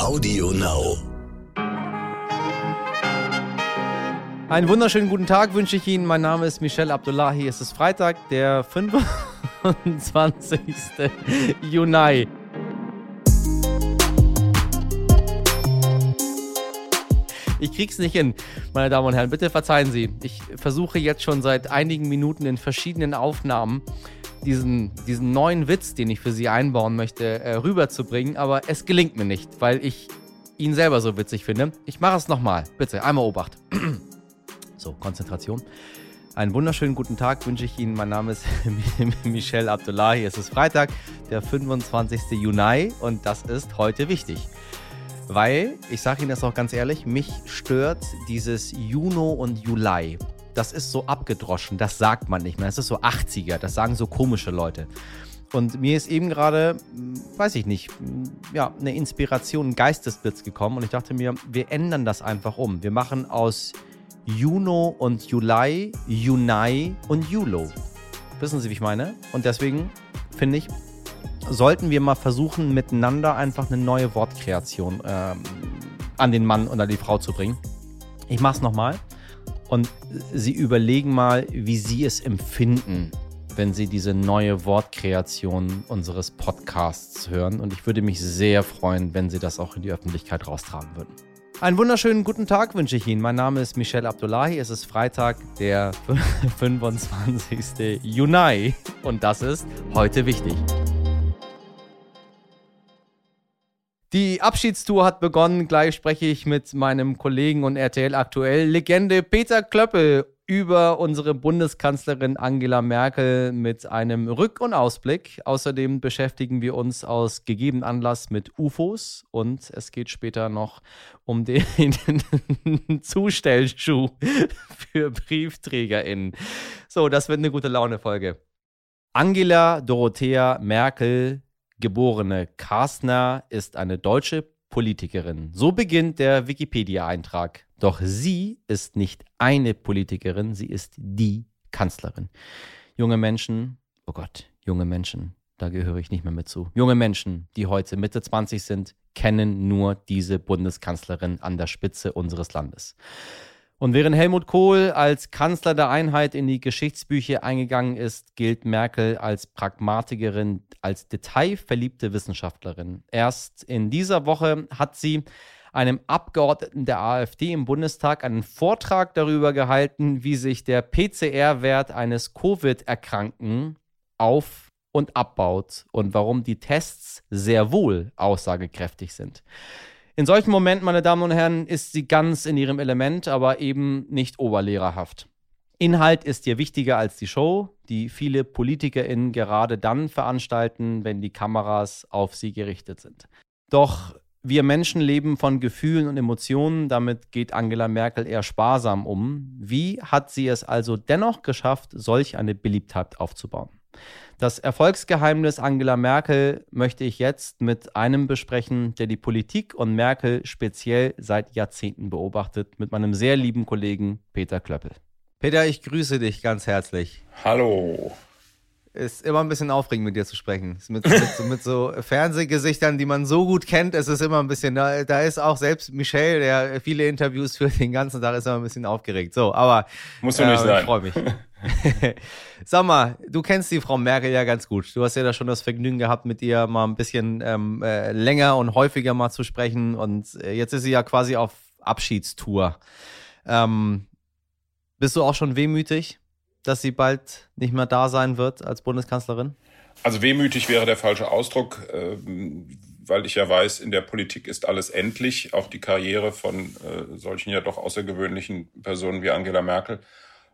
Audio Now. Einen wunderschönen guten Tag wünsche ich Ihnen. Mein Name ist Michel Abdullahi. Es ist Freitag, der 25. Juni. Ich krieg's nicht hin, meine Damen und Herren. Bitte verzeihen Sie. Ich versuche jetzt schon seit einigen Minuten in verschiedenen Aufnahmen diesen, diesen neuen Witz, den ich für Sie einbauen möchte, äh, rüberzubringen, aber es gelingt mir nicht, weil ich ihn selber so witzig finde. Ich mache es nochmal. Bitte, einmal Obacht. so, Konzentration. Einen wunderschönen guten Tag wünsche ich Ihnen. Mein Name ist Michel Abdullahi. Es ist Freitag, der 25. Juni und das ist heute wichtig. Weil, ich sage Ihnen das auch ganz ehrlich, mich stört dieses Juno und Juli. Das ist so abgedroschen, das sagt man nicht mehr. Das ist so 80er, das sagen so komische Leute. Und mir ist eben gerade, weiß ich nicht, ja, eine Inspiration, ein Geistesblitz gekommen und ich dachte mir, wir ändern das einfach um. Wir machen aus Juno und Juli, Juni und Julo. Wissen Sie, wie ich meine? Und deswegen finde ich, sollten wir mal versuchen, miteinander einfach eine neue Wortkreation ähm, an den Mann oder die Frau zu bringen. Ich mache es nochmal. Und Sie überlegen mal, wie Sie es empfinden, wenn Sie diese neue Wortkreation unseres Podcasts hören. Und ich würde mich sehr freuen, wenn Sie das auch in die Öffentlichkeit raustragen würden. Einen wunderschönen guten Tag wünsche ich Ihnen. Mein Name ist Michel Abdullahi. Es ist Freitag, der 25. Juni. Und das ist heute wichtig. Die Abschiedstour hat begonnen. Gleich spreche ich mit meinem Kollegen und RTL aktuell Legende Peter Klöppel über unsere Bundeskanzlerin Angela Merkel mit einem Rück- und Ausblick. Außerdem beschäftigen wir uns aus gegebenem Anlass mit UFOs und es geht später noch um den Zustellschuh für BriefträgerInnen. So, das wird eine gute Laune-Folge. Angela Dorothea Merkel geborene Kastner ist eine deutsche Politikerin. So beginnt der Wikipedia-Eintrag. Doch sie ist nicht eine Politikerin, sie ist die Kanzlerin. Junge Menschen, oh Gott, junge Menschen, da gehöre ich nicht mehr mit zu. Junge Menschen, die heute Mitte 20 sind, kennen nur diese Bundeskanzlerin an der Spitze unseres Landes. Und während Helmut Kohl als Kanzler der Einheit in die Geschichtsbücher eingegangen ist, gilt Merkel als Pragmatikerin, als detailverliebte Wissenschaftlerin. Erst in dieser Woche hat sie einem Abgeordneten der AfD im Bundestag einen Vortrag darüber gehalten, wie sich der PCR-Wert eines Covid-Erkrankten auf und abbaut und warum die Tests sehr wohl aussagekräftig sind. In solchen Momenten, meine Damen und Herren, ist sie ganz in ihrem Element, aber eben nicht oberlehrerhaft. Inhalt ist ihr wichtiger als die Show, die viele PolitikerInnen gerade dann veranstalten, wenn die Kameras auf sie gerichtet sind. Doch wir Menschen leben von Gefühlen und Emotionen, damit geht Angela Merkel eher sparsam um. Wie hat sie es also dennoch geschafft, solch eine Beliebtheit aufzubauen? Das Erfolgsgeheimnis Angela Merkel möchte ich jetzt mit einem besprechen, der die Politik und Merkel speziell seit Jahrzehnten beobachtet, mit meinem sehr lieben Kollegen Peter Klöppel. Peter, ich grüße dich ganz herzlich. Hallo. Ist immer ein bisschen aufregend, mit dir zu sprechen. Mit, mit, mit, so Fernsehgesichtern, die man so gut kennt, ist es immer ein bisschen, da, da ist auch selbst Michel, der viele Interviews führt den ganzen Tag, ist immer ein bisschen aufgeregt. So, aber. Muss du nicht äh, sein. Ich freue mich. Sag mal, du kennst die Frau Merkel ja ganz gut. Du hast ja da schon das Vergnügen gehabt, mit ihr mal ein bisschen ähm, äh, länger und häufiger mal zu sprechen. Und äh, jetzt ist sie ja quasi auf Abschiedstour. Ähm, bist du auch schon wehmütig, dass sie bald nicht mehr da sein wird als Bundeskanzlerin? Also wehmütig wäre der falsche Ausdruck, äh, weil ich ja weiß, in der Politik ist alles endlich, auch die Karriere von äh, solchen ja doch außergewöhnlichen Personen wie Angela Merkel.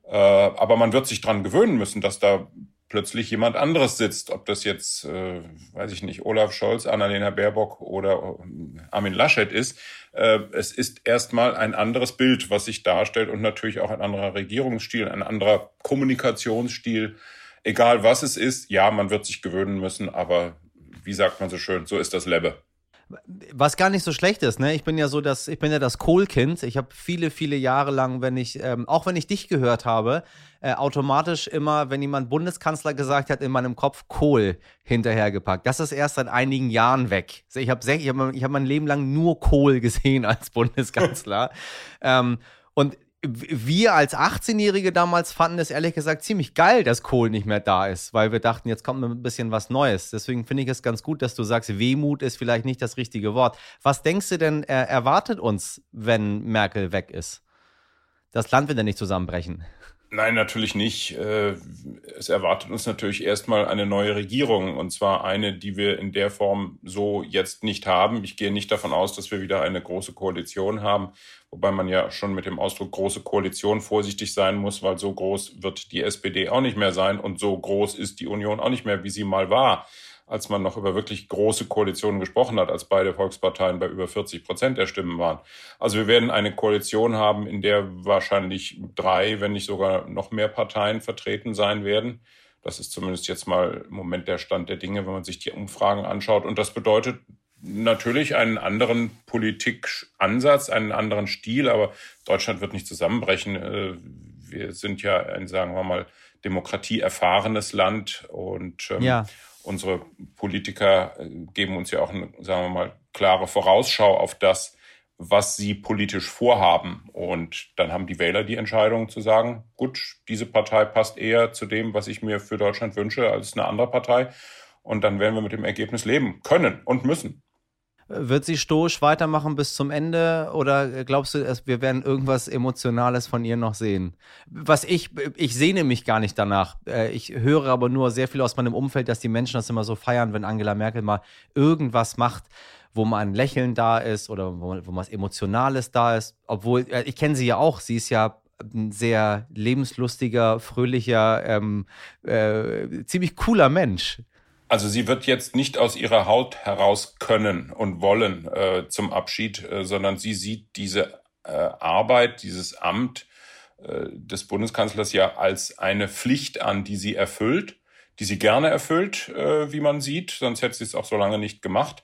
Äh, aber man wird sich dran gewöhnen müssen, dass da plötzlich jemand anderes sitzt, ob das jetzt, äh, weiß ich nicht, Olaf Scholz, Annalena Baerbock oder äh, Armin Laschet ist. Äh, es ist erstmal ein anderes Bild, was sich darstellt und natürlich auch ein anderer Regierungsstil, ein anderer Kommunikationsstil. Egal was es ist, ja, man wird sich gewöhnen müssen, aber wie sagt man so schön, so ist das Lebbe. Was gar nicht so schlecht ist, ne? Ich bin ja so das, ich bin ja das Kohlkind. Ich habe viele, viele Jahre lang, wenn ich, ähm, auch wenn ich dich gehört habe, äh, automatisch immer, wenn jemand Bundeskanzler gesagt hat, in meinem Kopf Kohl hinterhergepackt. Das ist erst seit einigen Jahren weg. Ich habe ich hab, ich hab mein Leben lang nur Kohl gesehen als Bundeskanzler. ähm, und wir als 18-Jährige damals fanden es ehrlich gesagt ziemlich geil, dass Kohl nicht mehr da ist, weil wir dachten, jetzt kommt ein bisschen was Neues. Deswegen finde ich es ganz gut, dass du sagst, Wehmut ist vielleicht nicht das richtige Wort. Was denkst du denn, er erwartet uns, wenn Merkel weg ist? Das Land wird ja nicht zusammenbrechen. Nein, natürlich nicht. Äh, es erwartet uns natürlich erstmal eine neue Regierung und zwar eine, die wir in der Form so jetzt nicht haben. Ich gehe nicht davon aus, dass wir wieder eine große Koalition haben, wobei man ja schon mit dem Ausdruck große Koalition vorsichtig sein muss, weil so groß wird die SPD auch nicht mehr sein und so groß ist die Union auch nicht mehr, wie sie mal war als man noch über wirklich große Koalitionen gesprochen hat, als beide Volksparteien bei über 40 Prozent der Stimmen waren. Also wir werden eine Koalition haben, in der wahrscheinlich drei, wenn nicht sogar noch mehr Parteien vertreten sein werden. Das ist zumindest jetzt mal im Moment der Stand der Dinge, wenn man sich die Umfragen anschaut. Und das bedeutet natürlich einen anderen Politikansatz, einen anderen Stil, aber Deutschland wird nicht zusammenbrechen. Äh, wir sind ja ein, sagen wir mal, demokratieerfahrenes Land und ähm, ja unsere Politiker äh, geben uns ja auch eine, sagen wir mal, klare Vorausschau auf das, was sie politisch vorhaben. Und dann haben die Wähler die Entscheidung zu sagen, gut, diese Partei passt eher zu dem, was ich mir für Deutschland wünsche, als eine andere Partei. Und dann werden wir mit dem Ergebnis leben können und müssen. Wird sie stoisch weitermachen bis zum Ende oder glaubst du, wir werden irgendwas Emotionales von ihr noch sehen? Was ich, ich sehne mich gar nicht danach. Äh, ich höre aber nur sehr viel aus meinem Umfeld, dass die Menschen das immer so feiern, wenn Angela Merkel mal irgendwas macht, wo mal ein Lächeln da ist oder wo, wo was Emotionales da ist. Obwohl, äh, ich kenne sie ja auch, sie ist ja ein sehr lebenslustiger, fröhlicher, ähm, äh, ziemlich cooler Mensch. Also sie wird jetzt nicht aus ihrer Haut heraus können und wollen äh, zum Abschied, äh, sondern sie sieht diese äh, Arbeit, dieses Amt äh, des Bundeskanzlers ja als eine Pflicht an, die sie erfüllt, die sie gerne erfüllt, äh, wie man sieht, sonst hätte sie es auch so lange nicht gemacht.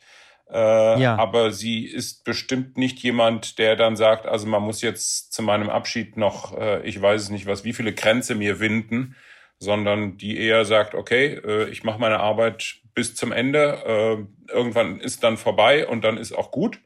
Äh, ja. Aber sie ist bestimmt nicht jemand, der dann sagt, also man muss jetzt zu meinem Abschied noch, äh, ich weiß es nicht was, wie viele Grenze mir winden, sondern die eher sagt, okay, äh, ich mache meine Arbeit bis zum Ende, äh, irgendwann ist dann vorbei und dann ist auch gut.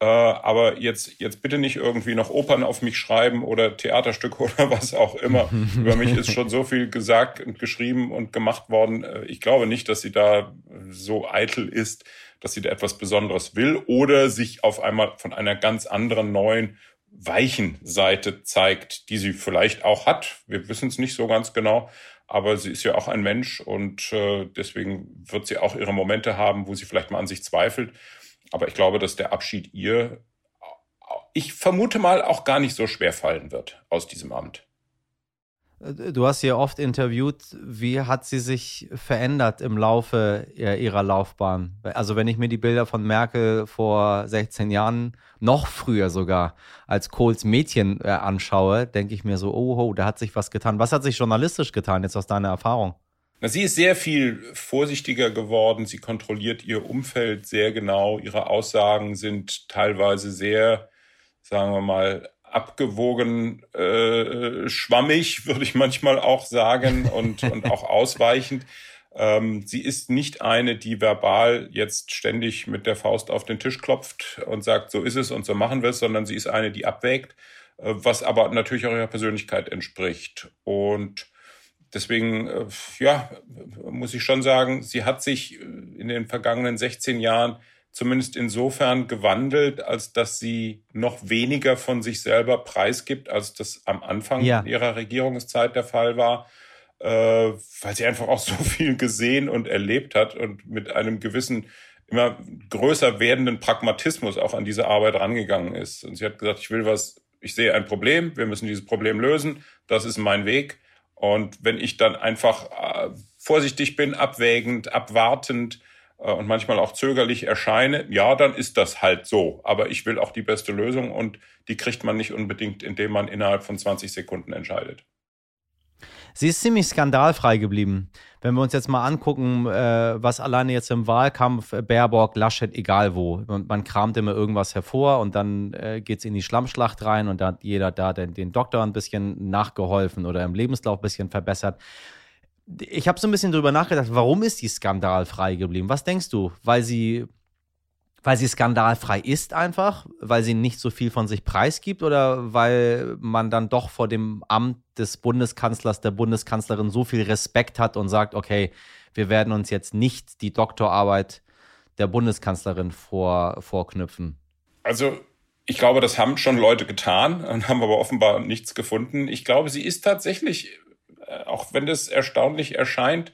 Äh, aber jetzt, jetzt bitte nicht irgendwie noch Opern auf mich schreiben oder Theaterstücke oder was auch immer. Über mich ist schon so viel gesagt und geschrieben und gemacht worden. Äh, ich glaube nicht, dass sie da so eitel ist, dass sie da etwas Besonderes will oder sich auf einmal von einer ganz anderen neuen weichen Seite zeigt, die sie vielleicht auch hat. Wir wissen es nicht so ganz genau, aber sie ist ja auch ein Mensch und äh, deswegen wird sie auch ihre Momente haben, wo sie vielleicht mal an sich zweifelt. Aber ich glaube, dass der Abschied ihr, ich vermute mal, auch gar nicht so schwer fallen wird aus diesem Amt. Du hast sie oft interviewt. Wie hat sie sich verändert im Laufe ihrer Laufbahn? Also, wenn ich mir die Bilder von Merkel vor 16 Jahren, noch früher sogar, als Kohls Mädchen äh, anschaue, denke ich mir so, oh, oh, da hat sich was getan. Was hat sich journalistisch getan, jetzt aus deiner Erfahrung? Na, sie ist sehr viel vorsichtiger geworden. Sie kontrolliert ihr Umfeld sehr genau. Ihre Aussagen sind teilweise sehr, sagen wir mal, abgewogen, äh, schwammig, würde ich manchmal auch sagen, und, und auch ausweichend. Ähm, sie ist nicht eine, die verbal jetzt ständig mit der Faust auf den Tisch klopft und sagt, so ist es und so machen wir es, sondern sie ist eine, die abwägt, äh, was aber natürlich auch ihrer Persönlichkeit entspricht. Und deswegen, äh, ja, muss ich schon sagen, sie hat sich in den vergangenen 16 Jahren zumindest insofern gewandelt, als dass sie noch weniger von sich selber preisgibt, als das am Anfang ja. ihrer Regierungszeit der Fall war, äh, weil sie einfach auch so viel gesehen und erlebt hat und mit einem gewissen immer größer werdenden Pragmatismus auch an diese Arbeit rangegangen ist. Und sie hat gesagt, ich will was, ich sehe ein Problem, wir müssen dieses Problem lösen, das ist mein Weg. Und wenn ich dann einfach äh, vorsichtig bin, abwägend, abwartend, und manchmal auch zögerlich erscheine, ja, dann ist das halt so. Aber ich will auch die beste Lösung und die kriegt man nicht unbedingt, indem man innerhalb von 20 Sekunden entscheidet. Sie ist ziemlich skandalfrei geblieben. Wenn wir uns jetzt mal angucken, äh, was alleine jetzt im Wahlkampf, äh, Baerbock, Laschet, egal wo, man, kramt immer irgendwas hervor und dann äh, geht es in die Schlammschlacht rein und da hat jeder da den, den Doktor ein bisschen nachgeholfen oder im Lebenslauf ein bisschen verbessert. Ich habe so ein bisschen drüber nachgedacht, warum ist die skandalfrei geblieben? Was denkst du? Weil sie weil sie skandalfrei ist einfach, weil sie nicht so viel von sich preisgibt oder weil man dann doch vor dem Amt des Bundeskanzlers, der Bundeskanzlerin so viel Respekt hat und sagt, okay, wir werden uns jetzt nicht die Doktorarbeit der Bundeskanzlerin vor, vorknüpfen? Also ich glaube, das haben schon Leute getan haben aber offenbar nichts gefunden. Ich glaube, sie ist tatsächlich, auch wenn das erstaunlich erscheint,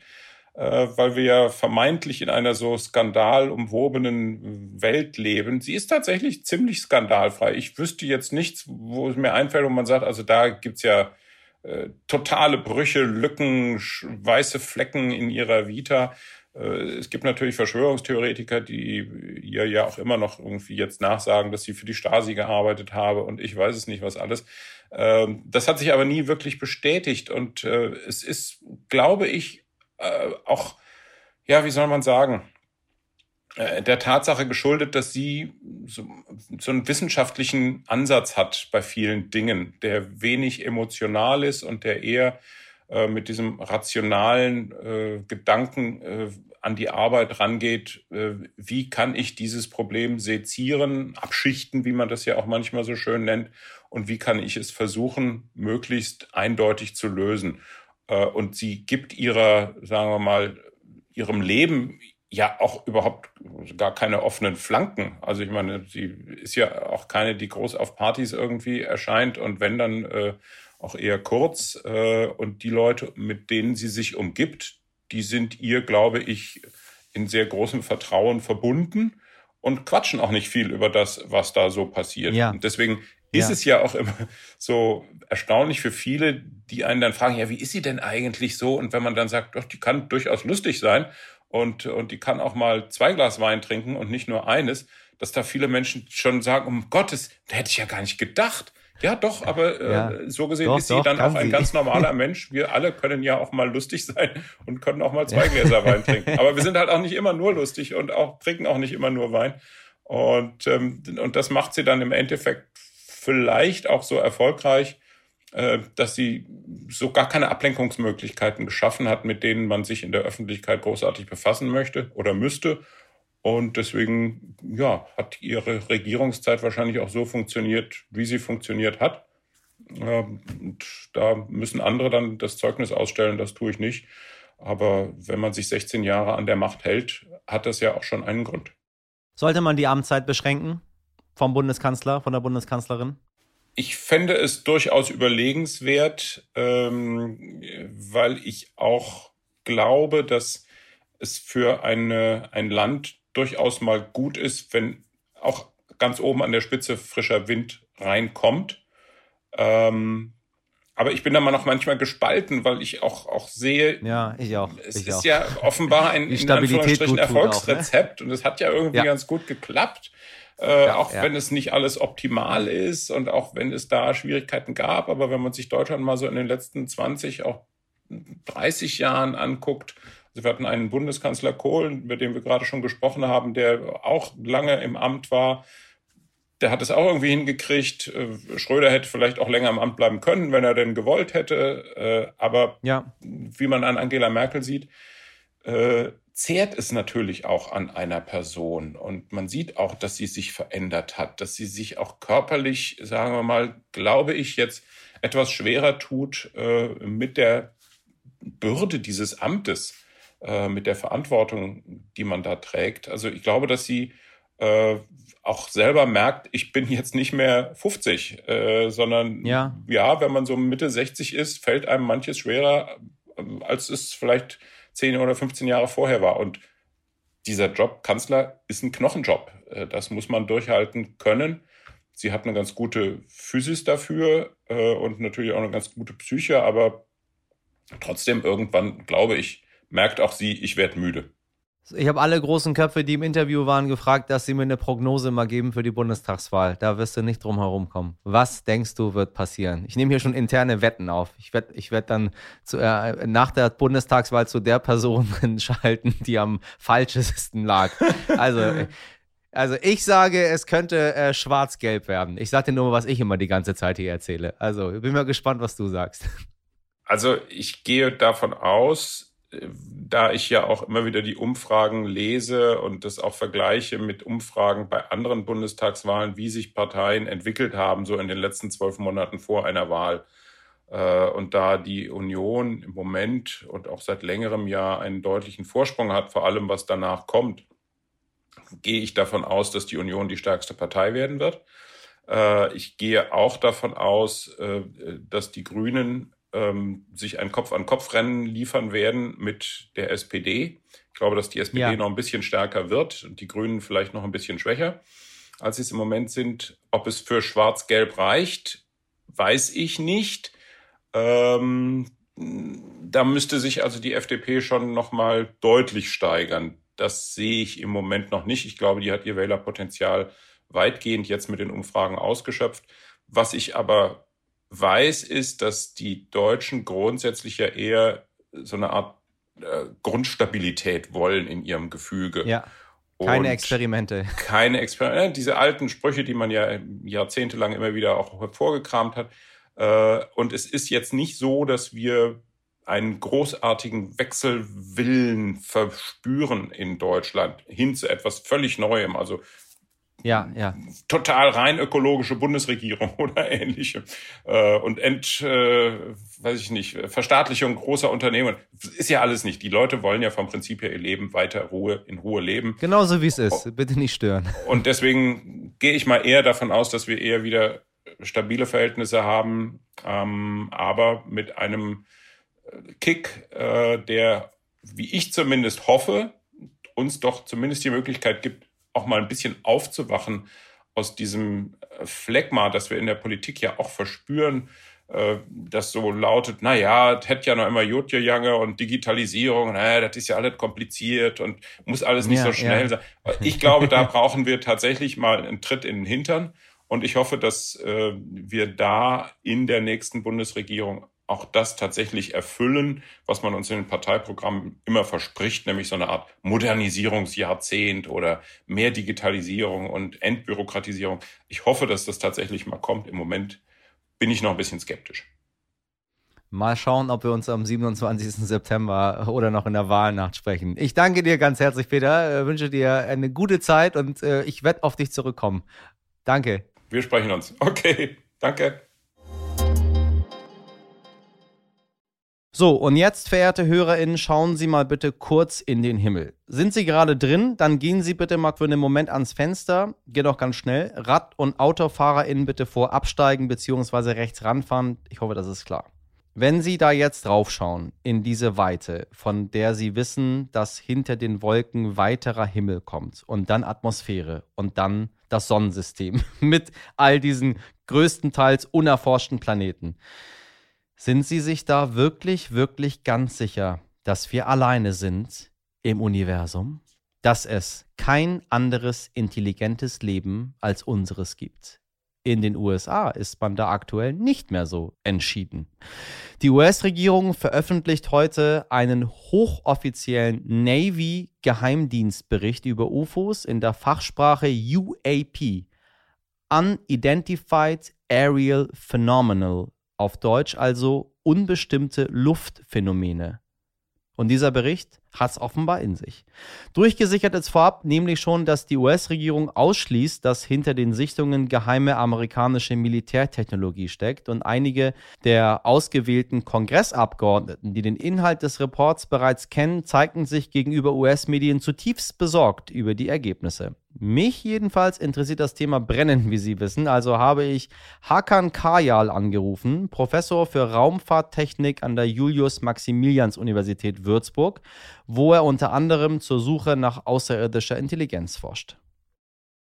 äh, weil wir ja vermeintlich in einer so skandalumwobenen Welt leben. Sie ist tatsächlich ziemlich skandalfrei. Ich wüsste jetzt nichts, wo es mir einfällt, wo man sagt, also da gibt's ja äh, totale Brüche, Lücken, weiße Flecken in ihrer Vita. Äh, es gibt natürlich Verschwörungstheoretiker, die ihr ja auch immer noch irgendwie jetzt nachsagen, dass sie für die Stasi gearbeitet habe und ich weiß es nicht, was alles. Ähm, das hat sich aber nie wirklich bestätigt und äh, es ist, glaube ich, äh, auch, ja, wie soll man sagen, der Tatsache geschuldet, dass sie so, so einen wissenschaftlichen Ansatz hat bei vielen Dingen, der wenig emotional ist und der eher äh, mit diesem rationalen äh, Gedanken äh, an die Arbeit rangeht, äh, wie kann ich dieses Problem sezieren, abschichten, wie man das ja auch manchmal so schön nennt, und wie kann ich es versuchen, möglichst eindeutig zu lösen. Äh, und sie gibt ihrer, sagen wir mal, ihrem Leben ja auch überhaupt gar keine offenen Flanken. Also ich meine, sie ist ja auch keine, die groß auf Partys irgendwie erscheint und wenn dann äh, auch eher kurz. Äh, und die Leute, mit denen sie sich umgibt, die sind ihr, glaube ich, in sehr großem Vertrauen verbunden und quatschen auch nicht viel über das, was da so passiert. Ja. Und deswegen ist ja. es ja auch immer so erstaunlich für viele, die einen dann fragen, ja, wie ist sie denn eigentlich so? Und wenn man dann sagt, doch, die kann durchaus lustig sein und, und die kann auch mal zwei Glas Wein trinken und nicht nur eines, dass da viele Menschen schon sagen, um Gottes, da hätte ich ja gar nicht gedacht. Ja, doch, aber äh, ja. so gesehen doch, ist sie doch, dann auch ein sie. ganz normaler Mensch. Wir alle können ja auch mal lustig sein und können auch mal zwei Gläser Wein trinken. Aber wir sind halt auch nicht immer nur lustig und auch trinken auch nicht immer nur Wein. Und, ähm, und das macht sie dann im Endeffekt vielleicht auch so erfolgreich, äh, dass sie so gar keine Ablenkungsmöglichkeiten geschaffen hat, mit denen man sich in der Öffentlichkeit großartig befassen möchte oder müsste. Und deswegen, ja, hat ihre Regierungszeit wahrscheinlich auch so funktioniert, wie sie funktioniert hat. Ähm, und da müssen andere dann das Zeugnis ausstellen, das tue ich nicht. Aber wenn man sich 16 Jahre an der Macht hält, hat das ja auch schon einen Grund. Sollte man die Amtszeit beschränken? vom Bundeskanzler, von der Bundeskanzlerin? Ich fände es durchaus überlegenswert, ähm, weil ich auch glaube, dass es für eine, ein Land durchaus mal gut ist, wenn auch ganz oben an der Spitze frischer Wind reinkommt. Ähm, aber ich bin da mal noch manchmal gespalten, weil ich auch, auch sehe, ja, ich auch. es ich ist auch. ja offenbar ein in Anführungsstrichen Erfolgsrezept auch, ne? und es hat ja irgendwie ja. ganz gut geklappt. Äh, ja, auch ja. wenn es nicht alles optimal ist und auch wenn es da Schwierigkeiten gab. Aber wenn man sich Deutschland mal so in den letzten 20, auch 30 Jahren anguckt, also wir hatten einen Bundeskanzler Kohl, über den wir gerade schon gesprochen haben, der auch lange im Amt war. Der hat es auch irgendwie hingekriegt. Äh, Schröder hätte vielleicht auch länger im Amt bleiben können, wenn er denn gewollt hätte. Äh, aber ja. wie man an Angela Merkel sieht, zehrt es natürlich auch an einer Person. Und man sieht auch, dass sie sich verändert hat, dass sie sich auch körperlich, sagen wir mal, glaube ich, jetzt etwas schwerer tut äh, mit der Bürde dieses Amtes, äh, mit der Verantwortung, die man da trägt. Also ich glaube, dass sie äh, auch selber merkt, ich bin jetzt nicht mehr 50, äh, sondern ja. ja, wenn man so Mitte 60 ist, fällt einem manches schwerer, äh, als es vielleicht 10 oder 15 Jahre vorher war. Und dieser Job Kanzler ist ein Knochenjob. Äh, das muss man durchhalten können. Sie hat eine ganz gute Physis dafür und natürlich auch eine ganz gute Psyche, aber trotzdem irgendwann, glaube ich, merkt auch sie, ich werde müde. Ich habe alle großen Köpfe, die im Interview waren, gefragt, dass sie mir eine Prognose mal geben für die Bundestagswahl. Da wirst du nicht drum herum kommen. Was denkst du, wird passieren? Ich nehme hier schon interne Wetten auf. Ich werde ich werd dann zu, äh, nach der Bundestagswahl zu der Person schalten, die am falschesten lag. Also, also ich sage, es könnte äh, schwarz-gelb werden. Ich sage dir nur, was ich immer die ganze Zeit hier erzähle. Also, ich bin mal gespannt, was du sagst. Also, ich gehe davon aus, da ich ja auch immer wieder die Umfragen lese und das auch vergleiche mit Umfragen bei anderen Bundestagswahlen, wie sich Parteien entwickelt haben, so in den letzten zwölf Monaten vor einer Wahl. Äh, und da die Union im Moment und auch seit längerem Jahr einen deutlichen Vorsprung hat, vor allem was danach kommt, gehe ich davon aus, dass die Union die stärkste Partei werden wird. Äh, ich gehe auch davon aus, äh, dass die Grünen ähm, sich ein Kopf-an-Kopf-Rennen liefern werden mit der SPD. Ich glaube, dass die SPD ja. noch ein bisschen stärker wird und die Grünen vielleicht noch ein bisschen schwächer, als sie es im Moment sind. Ob es für Schwarz-Gelb reicht, weiß ich nicht. Ähm, da müsste sich also die FDP schon noch mal deutlich steigern. Das sehe ich im Moment noch nicht. Ich glaube, die hat ihr Wählerpotenzial weitgehend jetzt mit den Umfragen ausgeschöpft. Was ich aber weiß, ist, dass die Deutschen grundsätzlich ja eher so eine Art äh, Grundstabilität wollen in ihrem Gefüge. Ja. Keine Experimente. Keine Experimente. Diese alten Sprüche, die man ja jahrzehntelang immer wieder auch hervorgekramt hat. Äh, und es ist jetzt nicht so, dass wir einen großartigen Wechselwillen verspüren in Deutschland hin zu etwas völlig Neuem. Also ja, ja. total rein ökologische Bundesregierung oder ähnliche. Äh, und Ent, äh, weiß ich nicht, Verstaatlichung großer Unternehmen. Ist ja alles nicht. Die Leute wollen ja vom Prinzip her ihr Leben weiter Ruhe, in Ruhe leben. Genauso wie es ist. Bitte nicht stören. Und deswegen gehe ich mal eher davon aus, dass wir eher wieder stabile Verhältnisse haben, ähm, aber mit einem Kick, äh, der, wie ich zumindest hoffe, uns doch zumindest die Möglichkeit gibt, auch mal ein bisschen aufzuwachen aus diesem äh, Phlegma, das wir in der Politik ja auch verspüren, äh, das so lautet, na ja, das hätte ja noch immer Jotje Jange und Digitalisierung, naja, das ist ja alles kompliziert und muss alles nicht ja, so schnell ja. sein. Ich glaube, da brauchen wir tatsächlich mal einen Tritt in den Hintern und ich hoffe, dass äh, wir da in der nächsten Bundesregierung auch das tatsächlich erfüllen, was man uns in den Parteiprogrammen immer verspricht, nämlich so eine Art Modernisierungsjahrzehnt oder mehr Digitalisierung und Entbürokratisierung. Ich hoffe, dass das tatsächlich mal kommt. Im Moment bin ich noch ein bisschen skeptisch. Mal schauen, ob wir uns am 27. September oder noch in der Wahlnacht sprechen. Ich danke dir ganz herzlich, Peter. Ich wünsche dir eine gute Zeit und äh, ich werde auf dich zurückkommen. Danke. Wir sprechen uns. Okay, danke. So, und jetzt, verehrte HörerInnen, schauen Sie mal bitte kurz in den Himmel. Sind Sie gerade drin, dann gehen Sie bitte mal für einen Moment ans Fenster. Geht auch ganz schnell. Rad- und AutofahrerInnen bitte vor absteigen bzw. rechts ranfahren. Ich hoffe, das ist klar. Wenn Sie da jetzt draufschauen, in diese Weite, von der Sie wissen, dass hinter den Wolken weiterer Himmel kommt und dann Atmosphäre und dann das Sonnensystem mit all diesen größtenteils unerforschten Planeten sind Sie sich da wirklich, wirklich ganz sicher, dass wir alleine sind im Universum? Dass es kein anderes intelligentes Leben als unseres gibt? In den USA ist man da aktuell nicht mehr so entschieden. Die US-Regierung veröffentlicht heute einen hochoffiziellen Navy-Geheimdienstbericht über UFOs in der Fachsprache UAP, Unidentified Aerial Phenomenal auf Deutsch also unbestimmte Luftphänomene. Und dieser Bericht hat es offenbar in sich. Durchgesichert ist vorab nämlich schon, dass die US-Regierung ausschließt, dass hinter den Sichtungen geheime amerikanische Militärtechnologie steckt und einige der ausgewählten Kongressabgeordneten, die den Inhalt des Reports bereits kennen, zeigten sich gegenüber US-Medien zutiefst besorgt über die Ergebnisse. Mich jedenfalls interessiert das Thema brennend, wie Sie wissen. Also habe ich Hakan Kajal angerufen, Professor für Raumfahrttechnik an der Julius-Maximilians-Universität Würzburg wo er unter anderem zur Suche nach außerirdischer Intelligenz forscht.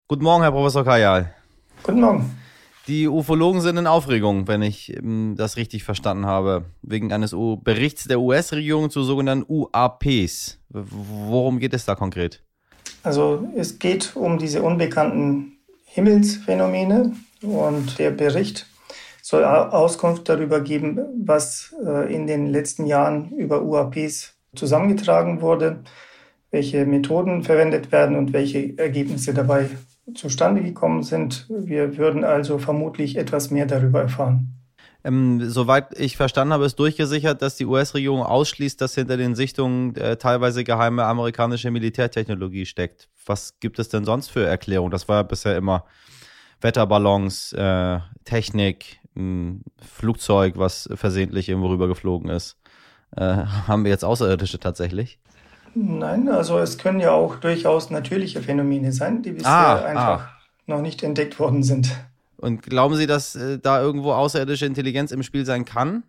Guten Morgen, Herr Professor Kajal. Guten Morgen. Die Ufologen sind in Aufregung, wenn ich ähm, das richtig verstanden habe, wegen eines Berichts der US-Regierung zu sogenannten UAPs. Worum geht es da konkret? Also es geht um diese unbekannten Himmelsphänomene und der Bericht soll Auskunft darüber geben, was äh, in den letzten Jahren über UAPs zusammengetragen wurde, welche Methoden verwendet werden und welche Ergebnisse dabei zustande gekommen sind. Wir würden also vermutlich etwas mehr darüber erfahren. Ähm, soweit ich verstanden habe, ist durchgesichert, dass die US-Regierung ausschließt, dass hinter den Sichtungen äh, teilweise geheime amerikanische Militärtechnologie steckt. Was gibt es denn sonst für Erklärungen? Das war ja bisher immer Wetterballons, äh, Technik, Flugzeug, was versehentlich irgendwo rübergeflogen ist. Äh, haben wir jetzt Außerirdische tatsächlich? Nein, also es können ja auch durchaus natürliche Phänomene sein, die bisher ah, einfach ah. noch nicht entdeckt worden sind. Und glauben Sie, dass äh, da irgendwo außerirdische Intelligenz im Spiel sein kann?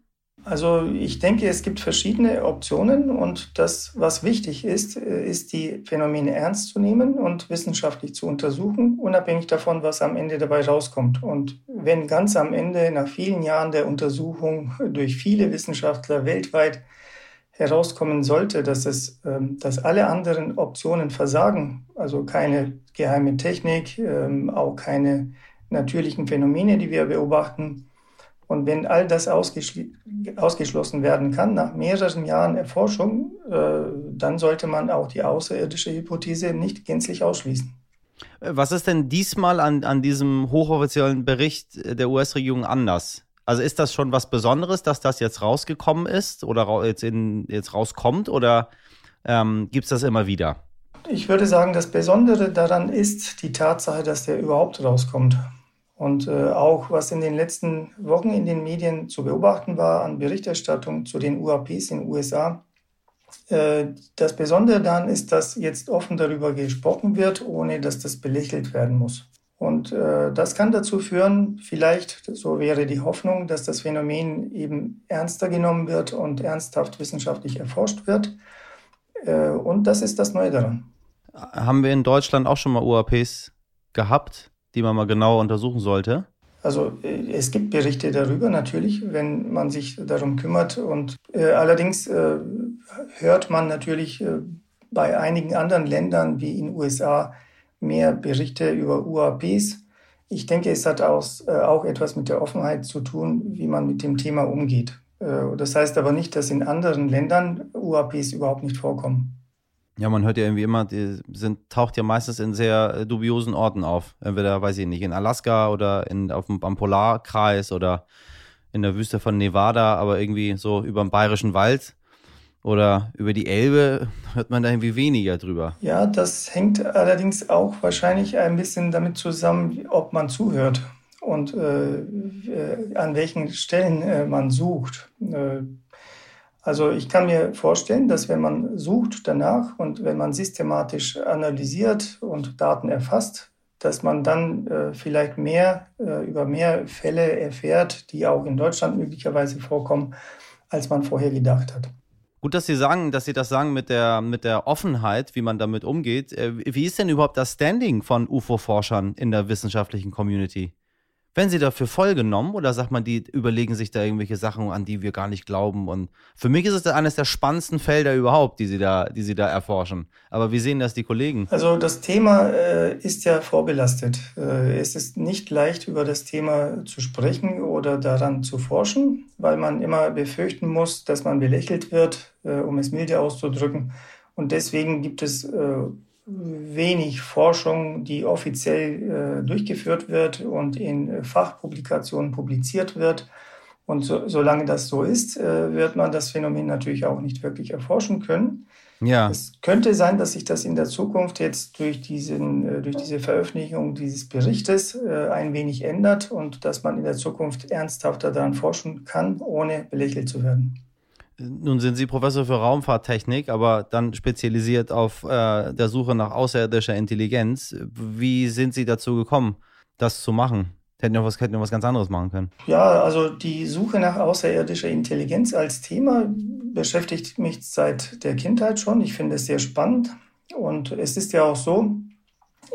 Also ich denke, es gibt verschiedene Optionen und das, was wichtig ist, äh, ist die Phänomene ernst zu nehmen und wissenschaftlich zu untersuchen, unabhängig davon, was am Ende dabei rauskommt. Und wenn ganz am Ende nach vielen Jahren der Untersuchung durch viele Wissenschaftler weltweit herauskommen sollte, dass, es, ähm, dass alle anderen Optionen versagen, also keine geheime Technik, ähm, auch keine natürlichen Phänomene, die wir beobachten, und wenn all das ausgeschlossen werden kann nach mehreren Jahren Erforschung, äh, dann sollte man auch die außerirdische Hypothese nicht gänzlich ausschließen. Was ist denn diesmal an, an diesem hochoffiziellen Bericht der US-Regierung anders? Also ist das schon was Besonderes, dass das jetzt rausgekommen ist oder jetzt, in, jetzt rauskommt oder ähm, gibt es das immer wieder? Ich würde sagen, das Besondere daran ist die Tatsache, dass der überhaupt rauskommt. Und äh, auch was in den letzten Wochen in den Medien zu beobachten war an Berichterstattung zu den UAPs in den USA. Äh, das Besondere daran ist, dass jetzt offen darüber gesprochen wird, ohne dass das belächelt werden muss. Und äh, das kann dazu führen, vielleicht, so wäre die Hoffnung, dass das Phänomen eben ernster genommen wird und ernsthaft wissenschaftlich erforscht wird. Äh, und das ist das Neue daran. Haben wir in Deutschland auch schon mal UAPs gehabt, die man mal genauer untersuchen sollte? Also äh, es gibt Berichte darüber natürlich, wenn man sich darum kümmert. Und äh, allerdings äh, hört man natürlich äh, bei einigen anderen Ländern wie in USA mehr Berichte über UAPs. Ich denke, es hat auch, äh, auch etwas mit der Offenheit zu tun, wie man mit dem Thema umgeht. Äh, das heißt aber nicht, dass in anderen Ländern UAPs überhaupt nicht vorkommen. Ja, man hört ja irgendwie immer, die sind, taucht ja meistens in sehr äh, dubiosen Orten auf. Entweder, weiß ich nicht, in Alaska oder in, auf dem, am Polarkreis oder in der Wüste von Nevada, aber irgendwie so über dem bayerischen Wald oder über die Elbe hört man da irgendwie weniger drüber. Ja, das hängt allerdings auch wahrscheinlich ein bisschen damit zusammen, ob man zuhört und äh, äh an welchen Stellen äh, man sucht. Äh, also ich kann mir vorstellen, dass wenn man sucht danach und wenn man systematisch analysiert und Daten erfasst, dass man dann äh, vielleicht mehr äh, über mehr Fälle erfährt, die auch in Deutschland möglicherweise vorkommen, als man vorher gedacht hat. Gut, dass Sie sagen, dass Sie das sagen mit der, mit der Offenheit, wie man damit umgeht. Äh, wie ist denn überhaupt das Standing von UFO-Forschern in der wissenschaftlichen Community? Werden sie dafür voll genommen oder sagt man, die überlegen sich da irgendwelche Sachen, an die wir gar nicht glauben? Und für mich ist es eines der spannendsten Felder überhaupt, die sie da, die sie da erforschen. Aber wie sehen das die Kollegen? Also das Thema äh, ist ja vorbelastet. Äh, es ist nicht leicht, über das Thema zu sprechen oder daran zu forschen, weil man immer befürchten muss, dass man belächelt wird, äh, um es milde auszudrücken. Und deswegen gibt es äh, wenig Forschung, die offiziell äh, durchgeführt wird und in Fachpublikationen publiziert wird. Und so, solange das so ist, äh, wird man das Phänomen natürlich auch nicht wirklich erforschen können. Ja. Es könnte sein, dass sich das in der Zukunft jetzt durch, diesen, äh, durch diese Veröffentlichung dieses Berichtes äh, ein wenig ändert und dass man in der Zukunft ernsthafter daran forschen kann, ohne belächelt zu werden. Nun sind Sie Professor für Raumfahrttechnik, aber dann spezialisiert auf äh, der Suche nach außerirdischer Intelligenz. Wie sind Sie dazu gekommen, das zu machen? Hätten ja was, hätten ja was ganz anderes machen können. Ja, also die Suche nach außerirdischer Intelligenz als Thema beschäftigt mich seit der Kindheit schon. Ich finde es sehr spannend. Und es ist ja auch so,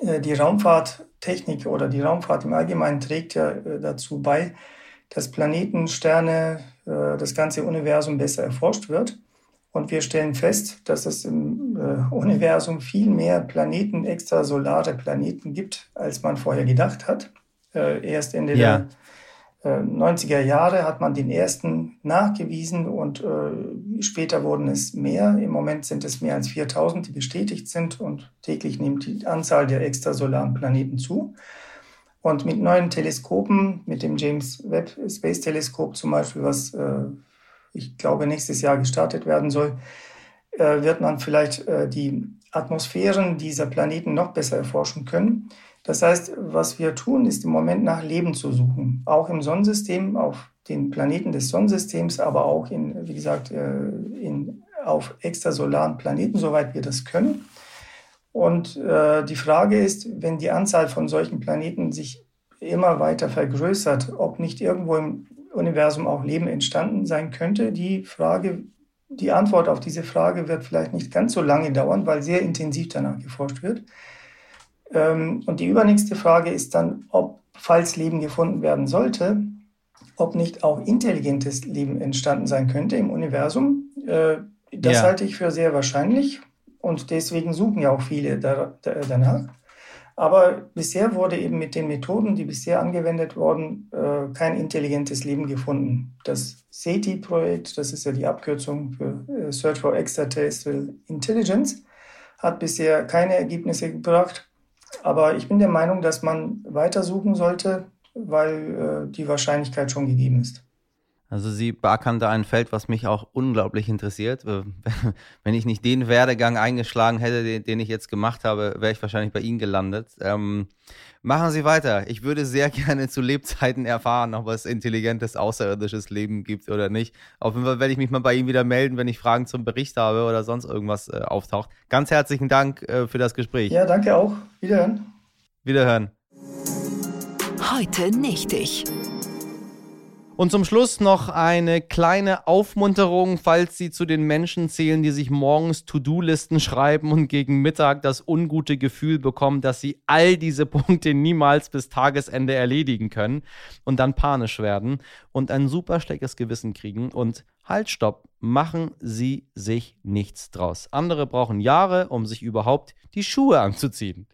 äh, die Raumfahrt Technik oder die Raumfahrt im Allgemeinen trägt ja äh, dazu bei, dass Planeten, Sterne, das ganze Universum besser erforscht wird. Und wir stellen fest, dass es im äh, Universum viel mehr Planeten, extrasolare Planeten gibt, als man vorher gedacht hat. Äh, erst Ende ja. der äh, 90er Jahre hat man den ersten nachgewiesen und äh, später wurden es mehr. Im Moment sind es mehr als 4000, die bestätigt sind und täglich nimmt die Anzahl der extrasolaren Planeten zu. Und mit neuen Teleskopen, mit dem James Webb Space Teleskop zum Beispiel, was äh, ich glaube, nächstes Jahr gestartet werden soll, äh, wird man vielleicht äh, die Atmosphären dieser Planeten noch besser erforschen können. Das heißt, was wir tun, ist im Moment nach Leben zu suchen, auch im Sonnensystem, auf den Planeten des Sonnensystems, aber auch in, wie gesagt, äh, in, auf extrasolaren Planeten, soweit wir das können. Und äh, die Frage ist, wenn die Anzahl von solchen Planeten sich immer weiter vergrößert, ob nicht irgendwo im Universum auch Leben entstanden sein könnte. Die Frage, die Antwort auf diese Frage wird vielleicht nicht ganz so lange dauern, weil sehr intensiv danach geforscht wird. Ähm, und die übernächste Frage ist dann, ob, falls Leben gefunden werden sollte, ob nicht auch intelligentes Leben entstanden sein könnte im Universum. Äh, das ja. halte ich für sehr wahrscheinlich und deswegen suchen ja auch viele danach. Aber bisher wurde eben mit den Methoden, die bisher angewendet wurden, äh, kein intelligentes Leben gefunden. Das SETI-Projekt, das ist ja die Abkürzung für äh, Search for Extraterrestrial Intelligence, hat bisher keine Ergebnisse gebracht. Aber ich bin der Meinung, dass man weitersuchen sollte, weil äh, die Wahrscheinlichkeit schon gegeben ist. Also Sie beackern da ein Feld, was mich auch unglaublich interessiert. Äh, wenn ich nicht den Werdegang eingeschlagen hätte, den, den ich jetzt gemacht habe, wäre ich wahrscheinlich bei Ihnen gelandet. Ähm, machen Sie weiter. Ich würde sehr gerne zu Lebzeiten erfahren, ob es intelligentes außerirdisches Leben gibt oder nicht. Auf jeden Fall werde ich mich mal bei Ihnen wieder melden, wenn ich Fragen zum Bericht habe oder sonst irgendwas äh, auftaucht. Ganz herzlichen Dank äh, für das Gespräch. Ja, danke auch. Wiederhören. Wiederhören. Heute nicht ich. Und zum Schluss noch eine kleine Aufmunterung, falls Sie zu den Menschen zählen, die sich morgens To-Do-Listen schreiben und gegen Mittag das ungute Gefühl bekommen, dass sie all diese Punkte niemals bis Tagesende erledigen können und dann panisch werden und ein super schlechtes Gewissen kriegen. Und halt, stopp, machen Sie sich nichts draus. Andere brauchen Jahre, um sich überhaupt die Schuhe anzuziehen.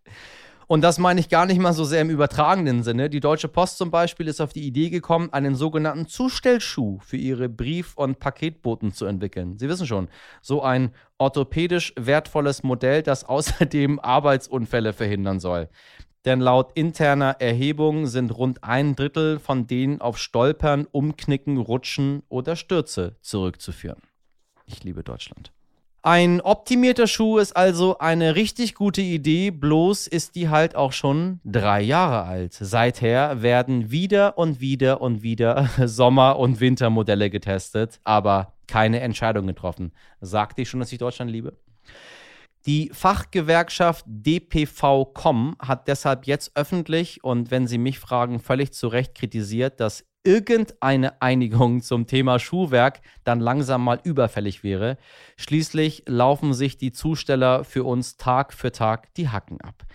Und das meine ich gar nicht mal so sehr im übertragenen Sinne. Die Deutsche Post zum Beispiel ist auf die Idee gekommen, einen sogenannten Zustellschuh für ihre Brief- und Paketboten zu entwickeln. Sie wissen schon, so ein orthopädisch wertvolles Modell, das außerdem Arbeitsunfälle verhindern soll. Denn laut interner Erhebung sind rund ein Drittel von denen auf Stolpern, Umknicken, Rutschen oder Stürze zurückzuführen. Ich liebe Deutschland. Ein optimierter Schuh ist also eine richtig gute Idee, bloß ist die halt auch schon drei Jahre alt. Seither werden wieder und wieder und wieder Sommer- und Wintermodelle getestet, aber keine Entscheidung getroffen. Sagte ich schon, dass ich Deutschland liebe? Die Fachgewerkschaft DPV.com hat deshalb jetzt öffentlich und wenn Sie mich fragen, völlig zu Recht kritisiert, dass irgendeine Einigung zum Thema Schuhwerk dann langsam mal überfällig wäre. Schließlich laufen sich die Zusteller für uns Tag für Tag die Hacken ab.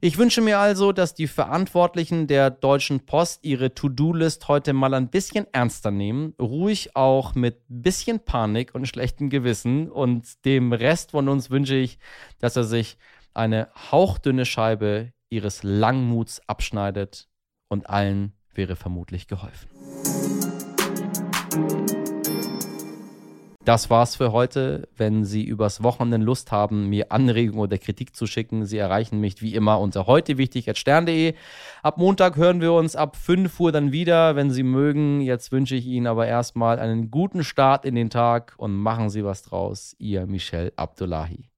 Ich wünsche mir also, dass die Verantwortlichen der Deutschen Post ihre To-Do-List heute mal ein bisschen ernster nehmen, ruhig auch mit bisschen Panik und schlechtem Gewissen und dem Rest von uns wünsche ich, dass er sich eine hauchdünne Scheibe ihres Langmuts abschneidet und allen wäre vermutlich geholfen. Das war's für heute. Wenn Sie übers Wochenende Lust haben, mir Anregungen oder Kritik zu schicken, Sie erreichen mich wie immer unter heute. Ab Montag hören wir uns ab 5 Uhr dann wieder, wenn Sie mögen. Jetzt wünsche ich Ihnen aber erstmal einen guten Start in den Tag und machen Sie was draus. Ihr Michel Abdullahi.